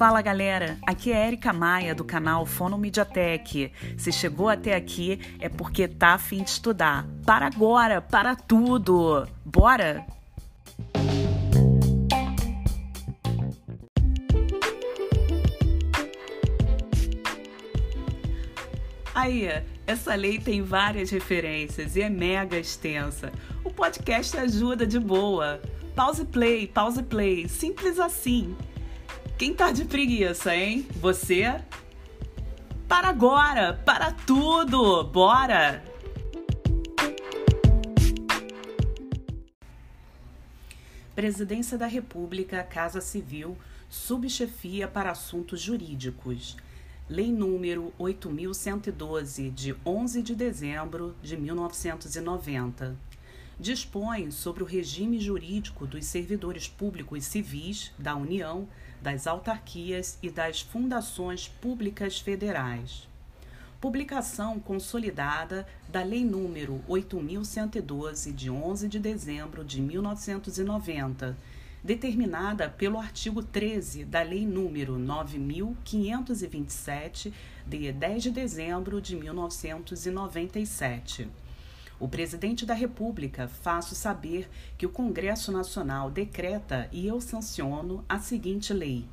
Fala galera, aqui é Erika Maia do canal Fono Mediatek. Se chegou até aqui é porque tá afim de estudar. Para agora, para tudo! Bora! Aí, essa lei tem várias referências e é mega extensa. Podcast ajuda de boa. Pause play, pause play, simples assim. Quem tá de preguiça, hein? Você? Para agora, para tudo, bora! Presidência da República, Casa Civil, Subchefia para Assuntos Jurídicos. Lei número 8112, de 11 de dezembro de 1990. Dispõe sobre o regime jurídico dos servidores públicos civis da União, das autarquias e das fundações públicas federais. Publicação consolidada da Lei número 8112, de 11 de dezembro de 1990 determinada pelo artigo 13 da Lei número 9527, de 10 de dezembro de 1997. O presidente da República faço saber que o Congresso Nacional decreta e eu sanciono a seguinte lei: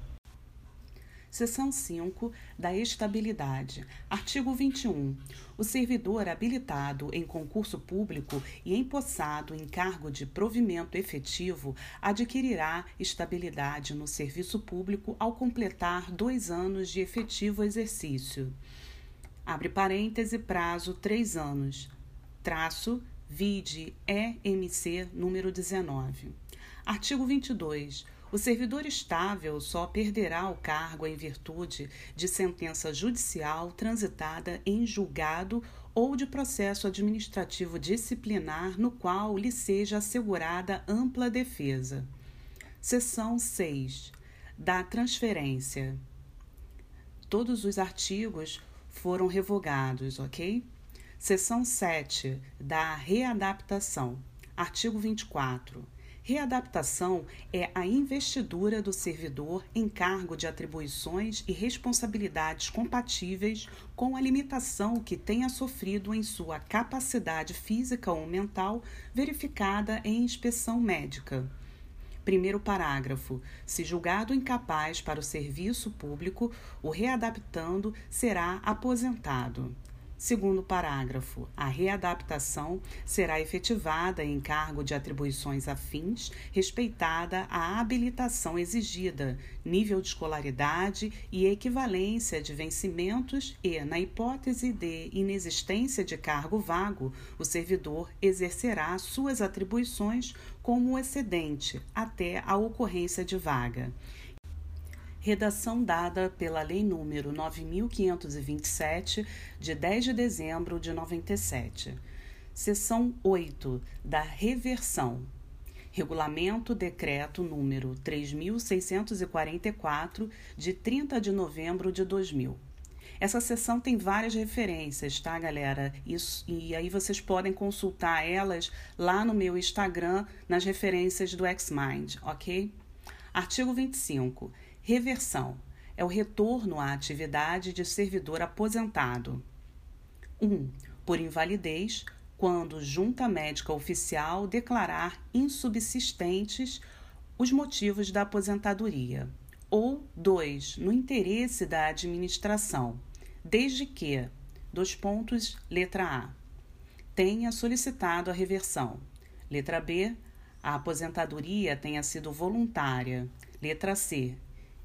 Seção 5 da Estabilidade. Artigo 21. O servidor habilitado em concurso público e empossado em cargo de provimento efetivo adquirirá estabilidade no serviço público ao completar dois anos de efetivo exercício. Abre parêntese, prazo três anos. Traço, vide EMC número 19. Artigo 22. O servidor estável só perderá o cargo em virtude de sentença judicial transitada em julgado ou de processo administrativo disciplinar no qual lhe seja assegurada ampla defesa. Seção 6. Da transferência. Todos os artigos foram revogados, ok? Seção 7. Da readaptação. Artigo 24 Readaptação é a investidura do servidor em cargo de atribuições e responsabilidades compatíveis com a limitação que tenha sofrido em sua capacidade física ou mental verificada em inspeção médica. Primeiro parágrafo. Se julgado incapaz para o serviço público, o readaptando será aposentado. Segundo parágrafo, a readaptação será efetivada em cargo de atribuições afins, respeitada a habilitação exigida, nível de escolaridade e equivalência de vencimentos e, na hipótese de inexistência de cargo vago, o servidor exercerá suas atribuições como excedente até a ocorrência de vaga redação dada pela Lei número 9527, de 10 de dezembro de 97. Seção 8 da reversão. Regulamento Decreto número 3644, de 30 de novembro de 2000. Essa seção tem várias referências, tá, galera? Isso, e aí vocês podem consultar elas lá no meu Instagram, nas referências do Xmind, ok? Artigo 25 Reversão é o retorno à atividade de servidor aposentado. 1. Um, por invalidez, quando junta médica oficial declarar insubsistentes os motivos da aposentadoria. Ou 2. No interesse da administração, desde que, dos pontos, letra A, tenha solicitado a reversão. Letra B, a aposentadoria tenha sido voluntária. Letra C,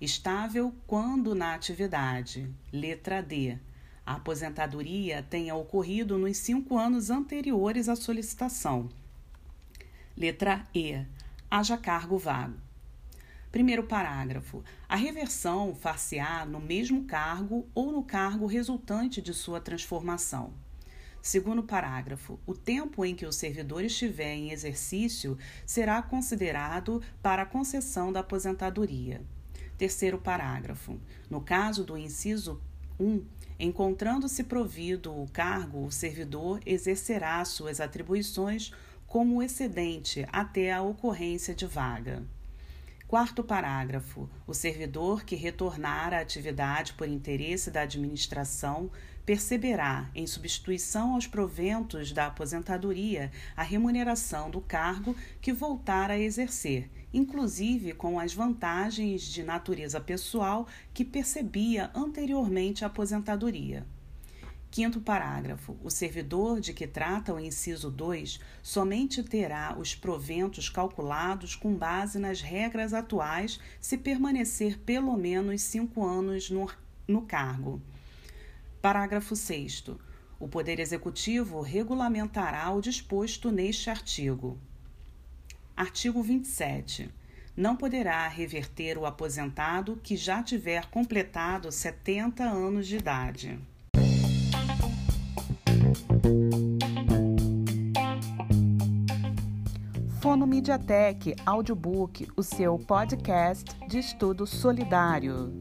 estável quando na atividade. Letra D. A aposentadoria tenha ocorrido nos cinco anos anteriores à solicitação. Letra E. Haja cargo vago. Primeiro parágrafo. A reversão far-se-á no mesmo cargo ou no cargo resultante de sua transformação. Segundo parágrafo, o tempo em que o servidor estiver em exercício será considerado para a concessão da aposentadoria. Terceiro parágrafo. No caso do inciso 1, encontrando-se provido o cargo, o servidor exercerá suas atribuições como excedente até a ocorrência de vaga. Quarto parágrafo. O servidor que retornar à atividade por interesse da administração perceberá, em substituição aos proventos da aposentadoria, a remuneração do cargo que voltar a exercer, inclusive com as vantagens de natureza pessoal que percebia anteriormente à aposentadoria. Quinto parágrafo. O servidor de que trata o inciso 2 somente terá os proventos calculados com base nas regras atuais se permanecer pelo menos cinco anos no, no cargo. Parágrafo 6. O Poder Executivo regulamentará o disposto neste artigo. Artigo 27 não poderá reverter o aposentado que já tiver completado 70 anos de idade. Fono Mediatek Audiobook, o seu podcast de estudo solidário.